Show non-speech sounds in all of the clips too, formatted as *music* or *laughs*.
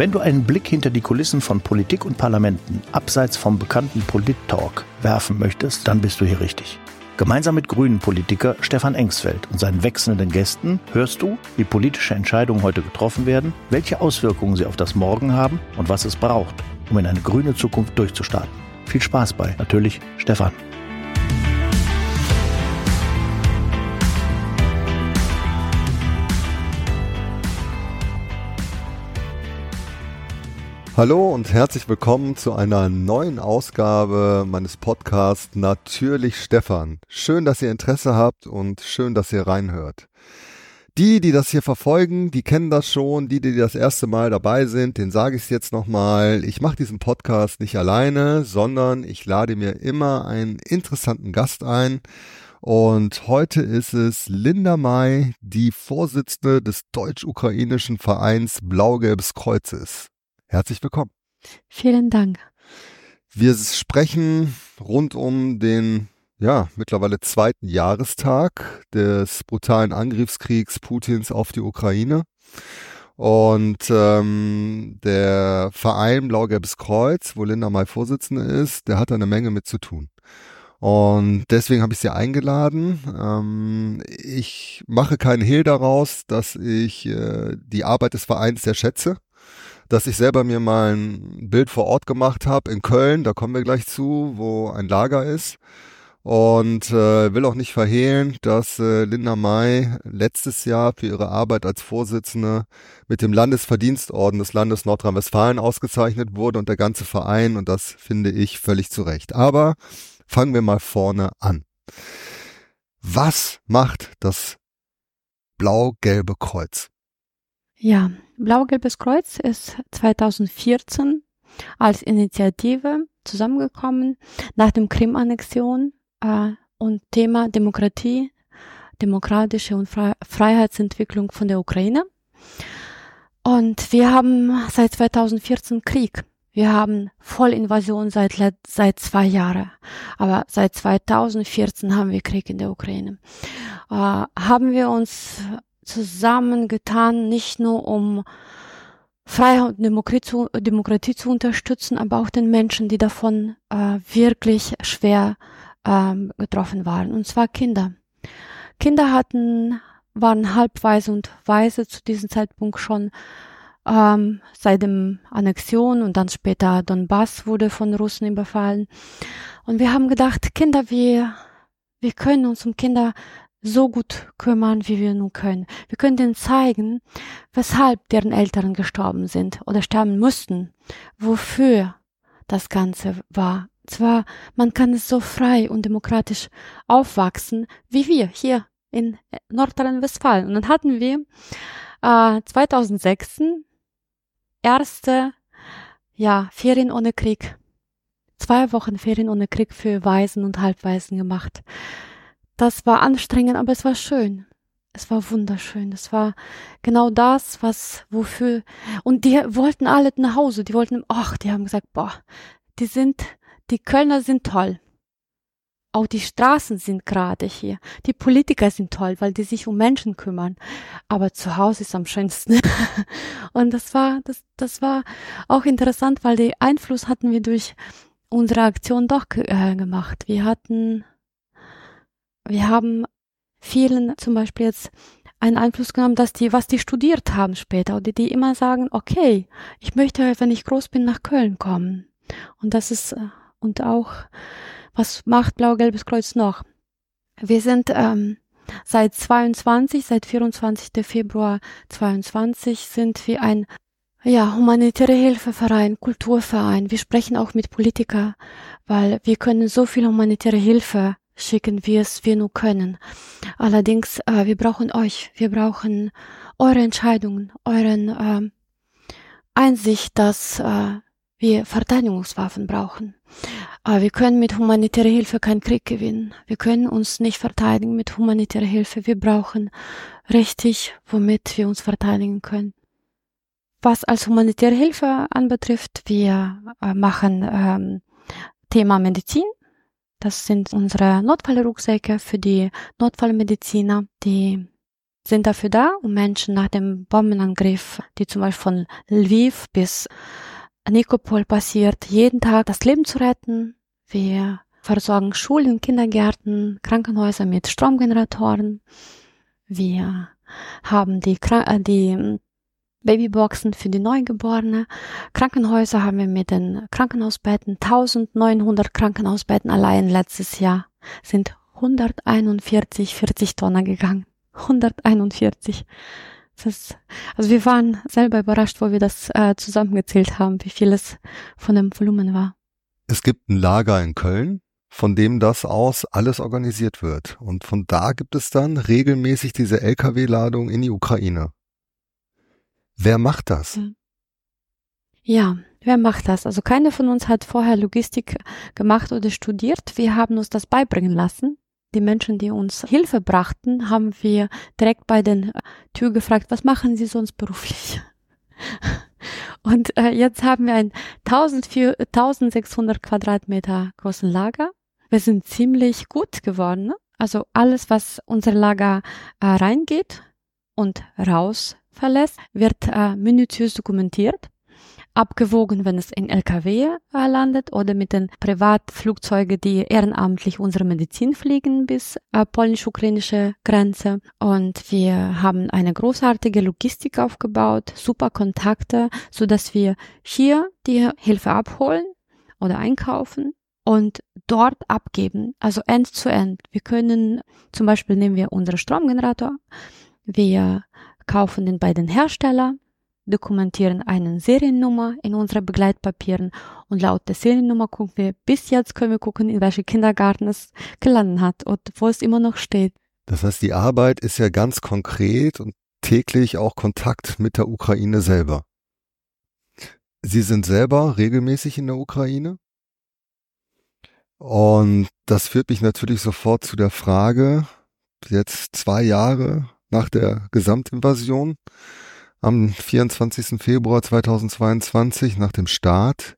Wenn du einen Blick hinter die Kulissen von Politik und Parlamenten abseits vom bekannten Polit-Talk werfen möchtest, dann bist du hier richtig. Gemeinsam mit Grünen-Politiker Stefan Engsfeld und seinen wechselnden Gästen hörst du, wie politische Entscheidungen heute getroffen werden, welche Auswirkungen sie auf das Morgen haben und was es braucht, um in eine grüne Zukunft durchzustarten. Viel Spaß bei, natürlich Stefan. Hallo und herzlich willkommen zu einer neuen Ausgabe meines Podcasts Natürlich Stefan. Schön, dass ihr Interesse habt und schön, dass ihr reinhört. Die, die das hier verfolgen, die kennen das schon. Die, die das erste Mal dabei sind, den sage ich es jetzt nochmal. Ich mache diesen Podcast nicht alleine, sondern ich lade mir immer einen interessanten Gast ein. Und heute ist es Linda May, die Vorsitzende des deutsch-ukrainischen Vereins Blau-Gelbes Kreuzes. Herzlich willkommen. Vielen Dank. Wir sprechen rund um den ja, mittlerweile zweiten Jahrestag des brutalen Angriffskriegs Putins auf die Ukraine. Und ähm, der Verein Blau-Gelbes Kreuz, wo Linda May Vorsitzende ist, der hat da eine Menge mit zu tun. Und deswegen habe ich sie eingeladen. Ähm, ich mache keinen Hehl daraus, dass ich äh, die Arbeit des Vereins sehr schätze dass ich selber mir mal ein Bild vor Ort gemacht habe in Köln, da kommen wir gleich zu, wo ein Lager ist. Und äh, will auch nicht verhehlen, dass äh, Linda May letztes Jahr für ihre Arbeit als Vorsitzende mit dem Landesverdienstorden des Landes Nordrhein-Westfalen ausgezeichnet wurde und der ganze Verein und das finde ich völlig zu Recht. Aber fangen wir mal vorne an. Was macht das blau-gelbe Kreuz? Ja, Blau-Gelbes Kreuz ist 2014 als Initiative zusammengekommen nach dem Krim-Annexion äh, und Thema Demokratie, demokratische und Fre Freiheitsentwicklung von der Ukraine. Und wir haben seit 2014 Krieg. Wir haben Vollinvasion seit, seit zwei Jahren. Aber seit 2014 haben wir Krieg in der Ukraine. Äh, haben wir uns zusammengetan, nicht nur um Freiheit und Demokratie zu, Demokratie zu unterstützen, aber auch den Menschen, die davon äh, wirklich schwer ähm, getroffen waren, und zwar Kinder. Kinder hatten, waren halbweise und weise zu diesem Zeitpunkt schon ähm, seit dem Annexion und dann später Donbass wurde von Russen überfallen. Und wir haben gedacht, Kinder, wir, wir können uns um Kinder so gut kümmern, wie wir nun können. Wir können denen zeigen, weshalb deren Eltern gestorben sind oder sterben mussten, wofür das Ganze war. Zwar, man kann es so frei und demokratisch aufwachsen, wie wir hier in Nordrhein-Westfalen. Und dann hatten wir äh, 2006 erste ja, Ferien ohne Krieg. Zwei Wochen Ferien ohne Krieg für Waisen und Halbwaisen gemacht. Das war anstrengend, aber es war schön. Es war wunderschön. Es war genau das, was, wofür, und die wollten alle nach Hause. Die wollten, ach, die haben gesagt, boah, die sind, die Kölner sind toll. Auch die Straßen sind gerade hier. Die Politiker sind toll, weil die sich um Menschen kümmern. Aber zu Hause ist am schönsten. *laughs* und das war, das, das war auch interessant, weil den Einfluss hatten wir durch unsere Aktion doch äh, gemacht. Wir hatten wir haben vielen zum Beispiel jetzt einen Einfluss genommen, dass die, was die studiert haben später, oder die immer sagen, okay, ich möchte, wenn ich groß bin, nach Köln kommen. Und das ist, äh, und auch, was macht Blau-Gelbes Kreuz noch? Wir sind ähm, seit 22, seit 24. Februar 22 sind wir ein ja, humanitäre Hilfeverein, Kulturverein. Wir sprechen auch mit Politikern, weil wir können so viel humanitäre Hilfe schicken, wie es wir nur können. Allerdings, äh, wir brauchen euch. Wir brauchen eure Entscheidungen, euren äh, Einsicht, dass äh, wir Verteidigungswaffen brauchen. Äh, wir können mit humanitärer Hilfe keinen Krieg gewinnen. Wir können uns nicht verteidigen mit humanitärer Hilfe. Wir brauchen richtig, womit wir uns verteidigen können. Was als humanitäre Hilfe anbetrifft, wir äh, machen ähm, Thema Medizin, das sind unsere Notfallrucksäcke für die Notfallmediziner, die sind dafür da, um Menschen nach dem Bombenangriff, die zum Beispiel von Lviv bis Nikopol passiert, jeden Tag das Leben zu retten. Wir versorgen Schulen, Kindergärten, Krankenhäuser mit Stromgeneratoren. Wir haben die, äh, die Babyboxen für die Neugeborene. Krankenhäuser haben wir mit den Krankenhausbetten. 1900 Krankenhausbetten allein letztes Jahr sind 141 40 Tonnen gegangen. 141. Das, also wir waren selber überrascht, wo wir das äh, zusammengezählt haben, wie viel es von dem Volumen war. Es gibt ein Lager in Köln, von dem das aus alles organisiert wird. Und von da gibt es dann regelmäßig diese Lkw-Ladung in die Ukraine. Wer macht das? Ja, wer macht das? Also keiner von uns hat vorher Logistik gemacht oder studiert. Wir haben uns das beibringen lassen. Die Menschen, die uns Hilfe brachten, haben wir direkt bei den Tür gefragt, was machen Sie sonst beruflich? *laughs* Und äh, jetzt haben wir ein 1600 Quadratmeter großen Lager. Wir sind ziemlich gut geworden. Ne? Also alles, was unser Lager äh, reingeht und raus verlässt, wird äh, minutiös dokumentiert, abgewogen, wenn es in LKW äh, landet oder mit den Privatflugzeugen, die ehrenamtlich unsere Medizin fliegen bis äh, polnisch-ukrainische Grenze. Und wir haben eine großartige Logistik aufgebaut, super Kontakte, so dass wir hier die Hilfe abholen oder einkaufen und dort abgeben, also end zu end. Wir können, zum Beispiel nehmen wir unseren Stromgenerator, wir kaufen den bei den Herstellern, dokumentieren eine Seriennummer in unseren Begleitpapieren und laut der Seriennummer gucken wir, bis jetzt können wir gucken, in welchem Kindergarten es gelandet hat und wo es immer noch steht. Das heißt, die Arbeit ist ja ganz konkret und täglich auch Kontakt mit der Ukraine selber. Sie sind selber regelmäßig in der Ukraine? Und das führt mich natürlich sofort zu der Frage, jetzt zwei Jahre nach der Gesamtinvasion am 24. Februar 2022 nach dem Start.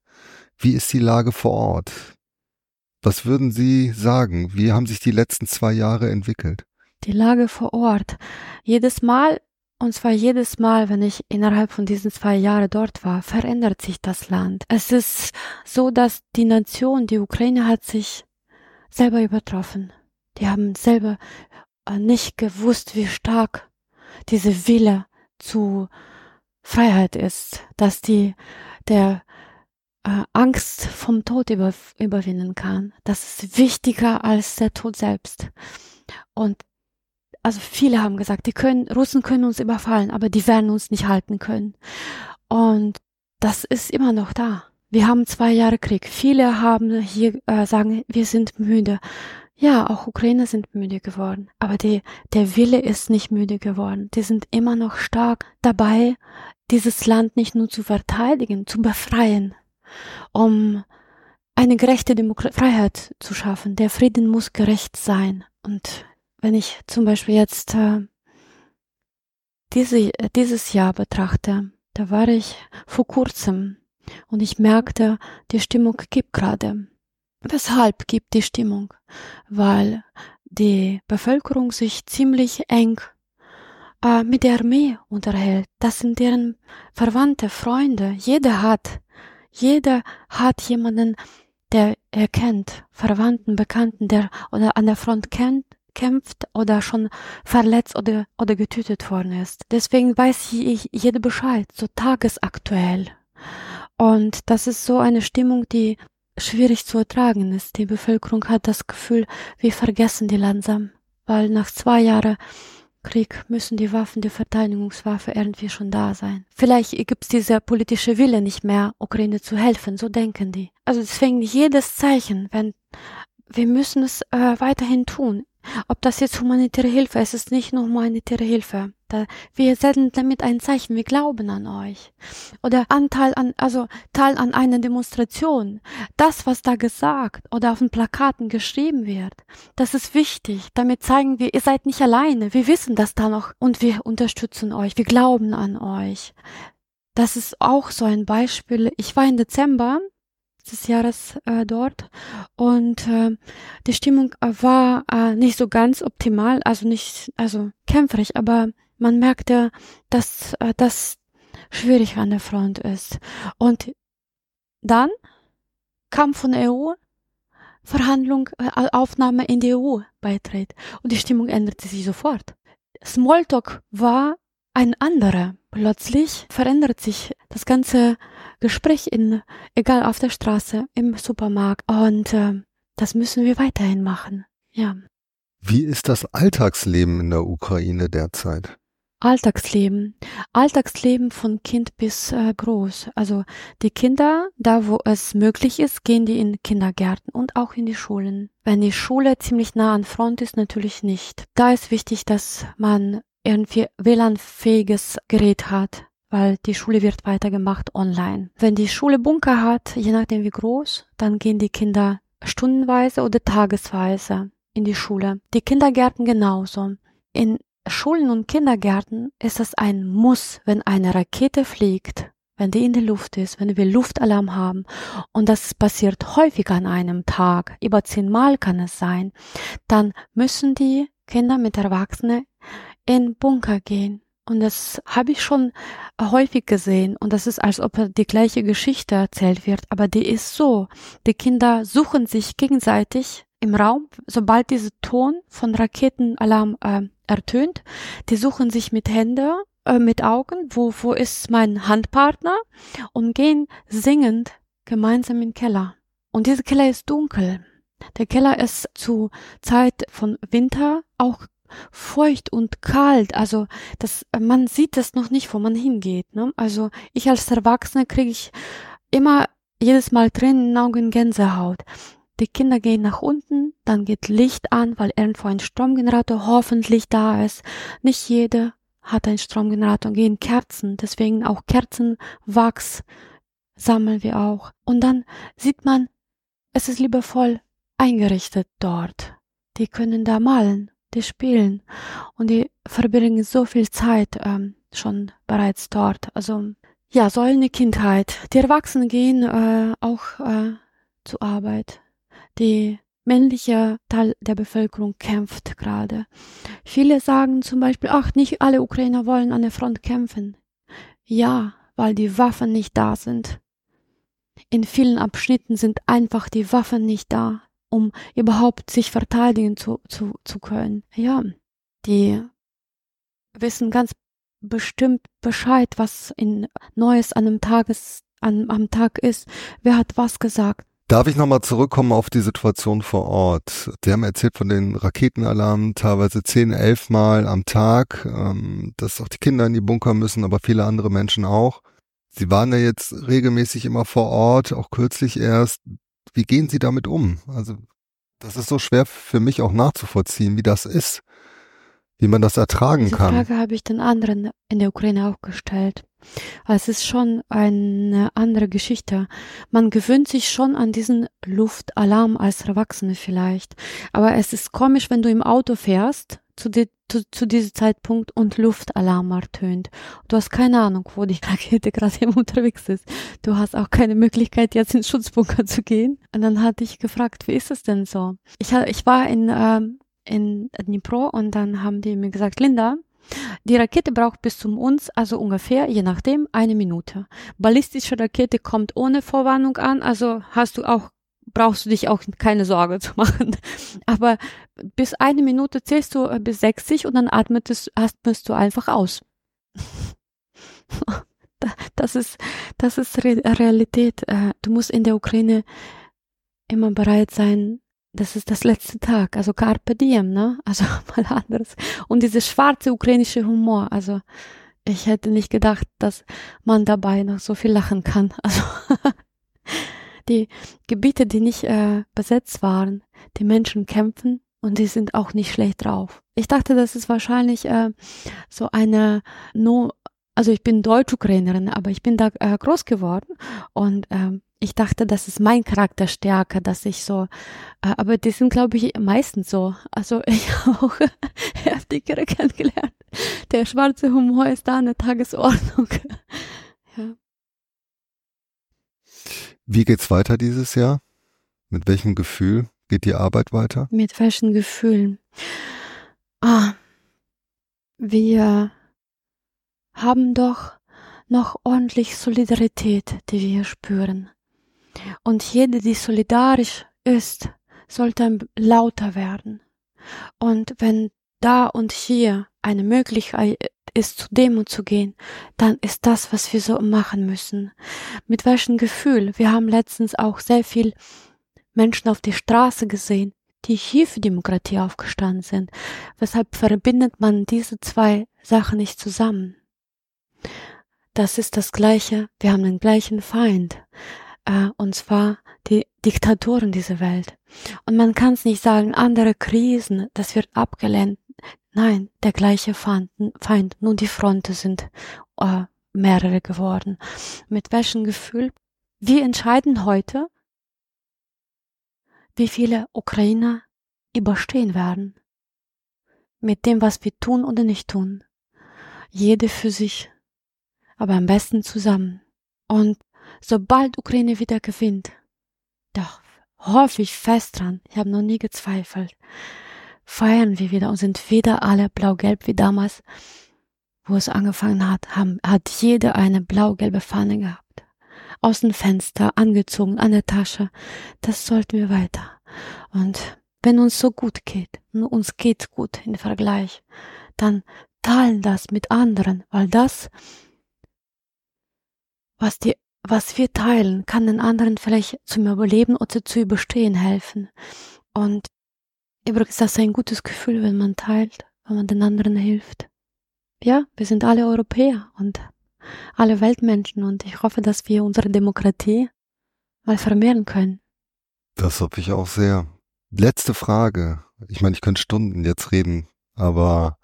Wie ist die Lage vor Ort? Was würden Sie sagen? Wie haben sich die letzten zwei Jahre entwickelt? Die Lage vor Ort. Jedes Mal, und zwar jedes Mal, wenn ich innerhalb von diesen zwei Jahren dort war, verändert sich das Land. Es ist so, dass die Nation, die Ukraine hat sich selber übertroffen. Die haben selber nicht gewusst, wie stark diese Wille zu Freiheit ist, dass die der äh, Angst vom Tod über, überwinden kann. Das ist wichtiger als der Tod selbst. Und also viele haben gesagt, die können, Russen können uns überfallen, aber die werden uns nicht halten können. Und das ist immer noch da. Wir haben zwei Jahre Krieg. Viele haben hier äh, sagen, wir sind müde. Ja, auch Ukrainer sind müde geworden. Aber die, der Wille ist nicht müde geworden. Die sind immer noch stark dabei, dieses Land nicht nur zu verteidigen, zu befreien, um eine gerechte Demo Freiheit zu schaffen. Der Frieden muss gerecht sein. Und wenn ich zum Beispiel jetzt äh, diese, dieses Jahr betrachte, da war ich vor kurzem und ich merkte, die Stimmung gibt gerade. Weshalb gibt die Stimmung? Weil die Bevölkerung sich ziemlich eng äh, mit der Armee unterhält. Das sind deren Verwandte, Freunde. Jeder hat, jeder hat jemanden, der er kennt, Verwandten, Bekannten, der oder an der Front kennt, kämpft oder schon verletzt oder, oder getötet worden ist. Deswegen weiß ich jeder Bescheid, so tagesaktuell. Und das ist so eine Stimmung, die schwierig zu ertragen ist. Die Bevölkerung hat das Gefühl, wir vergessen die langsam, weil nach zwei Jahren Krieg müssen die Waffen, die Verteidigungswaffe irgendwie schon da sein. Vielleicht gibt's diese politische Wille nicht mehr, Ukraine zu helfen, so denken die. Also deswegen jedes Zeichen, wenn wir müssen es äh, weiterhin tun. Ob das jetzt humanitäre Hilfe ist, es ist nicht nur humanitäre Hilfe. Da, wir senden damit ein Zeichen, wir glauben an euch. Oder Anteil an, also Teil an einer Demonstration. Das, was da gesagt oder auf den Plakaten geschrieben wird, das ist wichtig. Damit zeigen wir, ihr seid nicht alleine. Wir wissen das da noch und wir unterstützen euch. Wir glauben an euch. Das ist auch so ein Beispiel. Ich war im Dezember des Jahres äh, dort und äh, die Stimmung war äh, nicht so ganz optimal, also nicht, also kämpferig, aber man merkte, dass äh, das schwierig an der Front ist. Und dann kam von der EU Verhandlung, äh, Aufnahme in die EU beitritt und die Stimmung änderte sich sofort. Smalltalk war ein anderer. Plötzlich verändert sich das ganze Gespräch in, egal auf der Straße, im Supermarkt. Und äh, das müssen wir weiterhin machen. Ja. Wie ist das Alltagsleben in der Ukraine derzeit? Alltagsleben. Alltagsleben von Kind bis äh, groß. Also die Kinder, da wo es möglich ist, gehen die in Kindergärten und auch in die Schulen. Wenn die Schule ziemlich nah an Front ist, natürlich nicht. Da ist wichtig, dass man irgendwie WLAN-fähiges Gerät hat, weil die Schule wird weitergemacht online. Wenn die Schule Bunker hat, je nachdem wie groß, dann gehen die Kinder stundenweise oder tagesweise in die Schule. Die Kindergärten genauso. In Schulen und Kindergärten ist es ein Muss, wenn eine Rakete fliegt, wenn die in der Luft ist, wenn wir Luftalarm haben. Und das passiert häufig an einem Tag, über zehnmal kann es sein, dann müssen die Kinder mit Erwachsenen in Bunker gehen. Und das habe ich schon häufig gesehen. Und das ist, als ob die gleiche Geschichte erzählt wird. Aber die ist so. Die Kinder suchen sich gegenseitig im Raum, sobald dieser Ton von Raketenalarm äh, ertönt, die suchen sich mit Hände, äh, mit Augen, wo, wo ist mein Handpartner und gehen singend gemeinsam in den Keller. Und dieser Keller ist dunkel. Der Keller ist zu Zeit von Winter auch feucht und kalt. Also das, man sieht das noch nicht, wo man hingeht. Ne? Also ich als Erwachsene kriege ich immer jedes Mal Tränen in Augen Gänsehaut. Die Kinder gehen nach unten, dann geht Licht an, weil irgendwo ein Stromgenerator hoffentlich da ist. Nicht jeder hat einen Stromgenerator, gehen Kerzen, deswegen auch Kerzenwachs sammeln wir auch. Und dann sieht man, es ist liebevoll eingerichtet dort. Die können da malen die spielen und die verbringen so viel Zeit ähm, schon bereits dort. Also ja, so eine Kindheit. Die Erwachsenen gehen äh, auch äh, zur Arbeit. Die männliche Teil der Bevölkerung kämpft gerade. Viele sagen zum Beispiel, ach, nicht alle Ukrainer wollen an der Front kämpfen. Ja, weil die Waffen nicht da sind. In vielen Abschnitten sind einfach die Waffen nicht da um überhaupt sich verteidigen zu, zu, zu können. Ja, die wissen ganz bestimmt Bescheid, was in Neues an einem Tages, an, am Tag ist. Wer hat was gesagt? Darf ich nochmal zurückkommen auf die Situation vor Ort? Sie haben erzählt von den Raketenalarmen, teilweise zehn, elf Mal am Tag, ähm, dass auch die Kinder in die Bunker müssen, aber viele andere Menschen auch. Sie waren ja jetzt regelmäßig immer vor Ort, auch kürzlich erst. Wie gehen Sie damit um? Also das ist so schwer für mich auch nachzuvollziehen, wie das ist, wie man das ertragen Diese kann. Die Frage habe ich den anderen in der Ukraine auch gestellt. Es ist schon eine andere Geschichte. Man gewöhnt sich schon an diesen Luftalarm als Erwachsene vielleicht. Aber es ist komisch, wenn du im Auto fährst zu, die, zu, zu diesem Zeitpunkt und Luftalarm ertönt. Du hast keine Ahnung, wo die Rakete gerade *laughs* unterwegs ist. Du hast auch keine Möglichkeit, jetzt ins Schutzbunker zu gehen. Und dann hatte ich gefragt, wie ist es denn so? Ich, ich war in, ähm, in Dnipro und dann haben die mir gesagt, Linda, die Rakete braucht bis zum uns, also ungefähr, je nachdem, eine Minute. Ballistische Rakete kommt ohne Vorwarnung an, also hast du auch brauchst du dich auch keine Sorge zu *laughs* machen. Aber bis eine Minute zählst du äh, bis 60 und dann atmest, atmest du einfach aus. *laughs* Das ist, das ist Realität. Äh, du musst in der Ukraine immer bereit sein. Das ist das letzte Tag. Also Carpe Diem, ne? Also *laughs* mal anderes. Und dieses schwarze ukrainische Humor. Also ich hätte nicht gedacht, dass man dabei noch so viel lachen kann. *laughs* Also die Gebiete, die nicht äh, besetzt waren, die Menschen kämpfen und die sind auch nicht schlecht drauf. Ich dachte, das ist wahrscheinlich äh, so eine no also ich bin Deutsch-Ukrainerin, aber ich bin da äh, groß geworden und äh, ich dachte, das ist mein Charakterstärke, dass ich so, äh, aber die sind, glaube ich, meistens so. Also *laughs* ich habe auch heftigere kennengelernt. Der schwarze Humor ist da eine Tagesordnung. *laughs* ja. Wie geht's weiter dieses Jahr? Mit welchem Gefühl geht die Arbeit weiter? Mit welchen Gefühlen? Ah, wir haben doch noch ordentlich Solidarität, die wir spüren. Und jede, die solidarisch ist, sollte lauter werden. Und wenn da und hier eine Möglichkeit ist, zu Demo zu gehen, dann ist das, was wir so machen müssen. Mit welchem Gefühl? Wir haben letztens auch sehr viel Menschen auf die Straße gesehen, die hier für Demokratie aufgestanden sind. Weshalb verbindet man diese zwei Sachen nicht zusammen? Das ist das Gleiche. Wir haben den gleichen Feind. Äh, und zwar die Diktatoren dieser Welt. Und man kann es nicht sagen, andere Krisen, das wird abgelehnt. Nein, der gleiche Feind, nur die Fronten sind äh, mehrere geworden. Mit welchem Gefühl? Wir entscheiden heute, wie viele Ukrainer überstehen werden. Mit dem, was wir tun oder nicht tun. Jede für sich, aber am besten zusammen. Und sobald Ukraine wieder gewinnt, doch hoffe ich fest dran, ich habe noch nie gezweifelt, feiern wir wieder und sind wieder alle blau-gelb wie damals, wo es angefangen hat, haben, hat jeder eine blau-gelbe Fahne gehabt. Aus dem Fenster, angezogen, an der Tasche. Das sollten wir weiter. Und wenn uns so gut geht, uns geht's gut im Vergleich, dann teilen das mit anderen, weil das, was die was wir teilen, kann den anderen vielleicht zum Überleben oder zu überstehen helfen. Und übrigens ist das ein gutes Gefühl, wenn man teilt, wenn man den anderen hilft. Ja, wir sind alle Europäer und alle Weltmenschen und ich hoffe, dass wir unsere Demokratie mal vermehren können. Das hoffe ich auch sehr. Letzte Frage. Ich meine, ich könnte Stunden jetzt reden, aber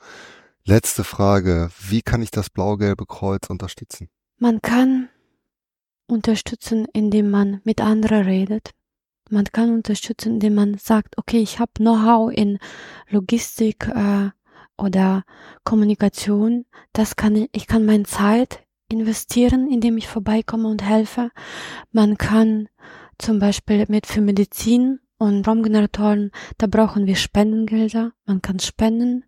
letzte Frage. Wie kann ich das blau-gelbe Kreuz unterstützen? Man kann unterstützen, indem man mit anderen redet. Man kann unterstützen, indem man sagt, okay, ich habe Know-how in Logistik äh, oder Kommunikation. Das kann ich, ich kann meine Zeit investieren, indem ich vorbeikomme und helfe. Man kann zum Beispiel mit für Medizin und Raumgeneratoren, da brauchen wir Spendengelder. Man kann spenden.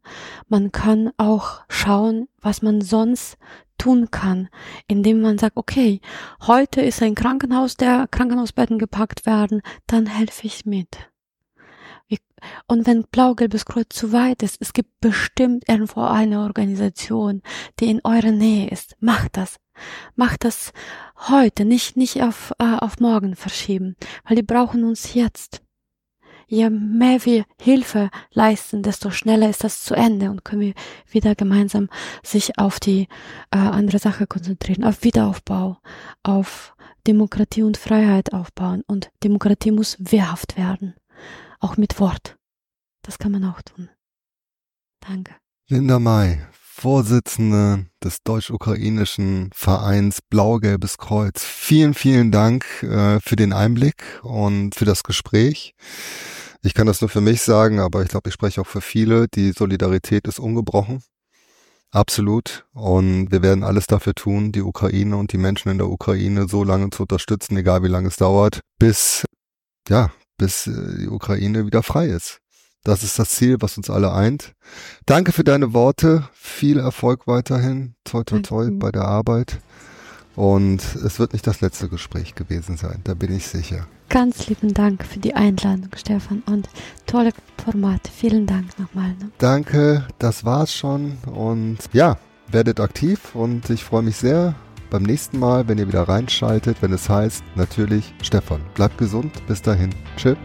Man kann auch schauen, was man sonst tun kann, indem man sagt, okay, heute ist ein Krankenhaus, der Krankenhausbetten gepackt werden, dann helfe ich mit. Und wenn Blau-Gelbes Kreuz zu weit ist, es gibt bestimmt irgendwo eine Organisation, die in eurer Nähe ist. Macht das. Macht das heute, nicht, nicht auf, äh, auf morgen verschieben, weil die brauchen uns jetzt je mehr wir Hilfe leisten, desto schneller ist das zu Ende und können wir wieder gemeinsam sich auf die äh, andere Sache konzentrieren, auf Wiederaufbau, auf Demokratie und Freiheit aufbauen. Und Demokratie muss wehrhaft werden, auch mit Wort. Das kann man auch tun. Danke. Linda May, Vorsitzende des deutsch-ukrainischen Vereins Blau-Gelbes Kreuz. Vielen, vielen Dank äh, für den Einblick und für das Gespräch. Ich kann das nur für mich sagen, aber ich glaube, ich spreche auch für viele. Die Solidarität ist ungebrochen. Absolut. Und wir werden alles dafür tun, die Ukraine und die Menschen in der Ukraine so lange zu unterstützen, egal wie lange es dauert, bis, ja, bis äh, die Ukraine wieder frei ist. Das ist das Ziel, was uns alle eint. Danke für deine Worte. Viel Erfolg weiterhin. Toi, toi, toi bei der Arbeit. Und es wird nicht das letzte Gespräch gewesen sein, da bin ich sicher. Ganz lieben Dank für die Einladung, Stefan, und tolle Format. Vielen Dank nochmal. Ne? Danke, das war's schon. Und ja, werdet aktiv und ich freue mich sehr beim nächsten Mal, wenn ihr wieder reinschaltet, wenn es heißt, natürlich, Stefan, bleibt gesund. Bis dahin. Tschüss.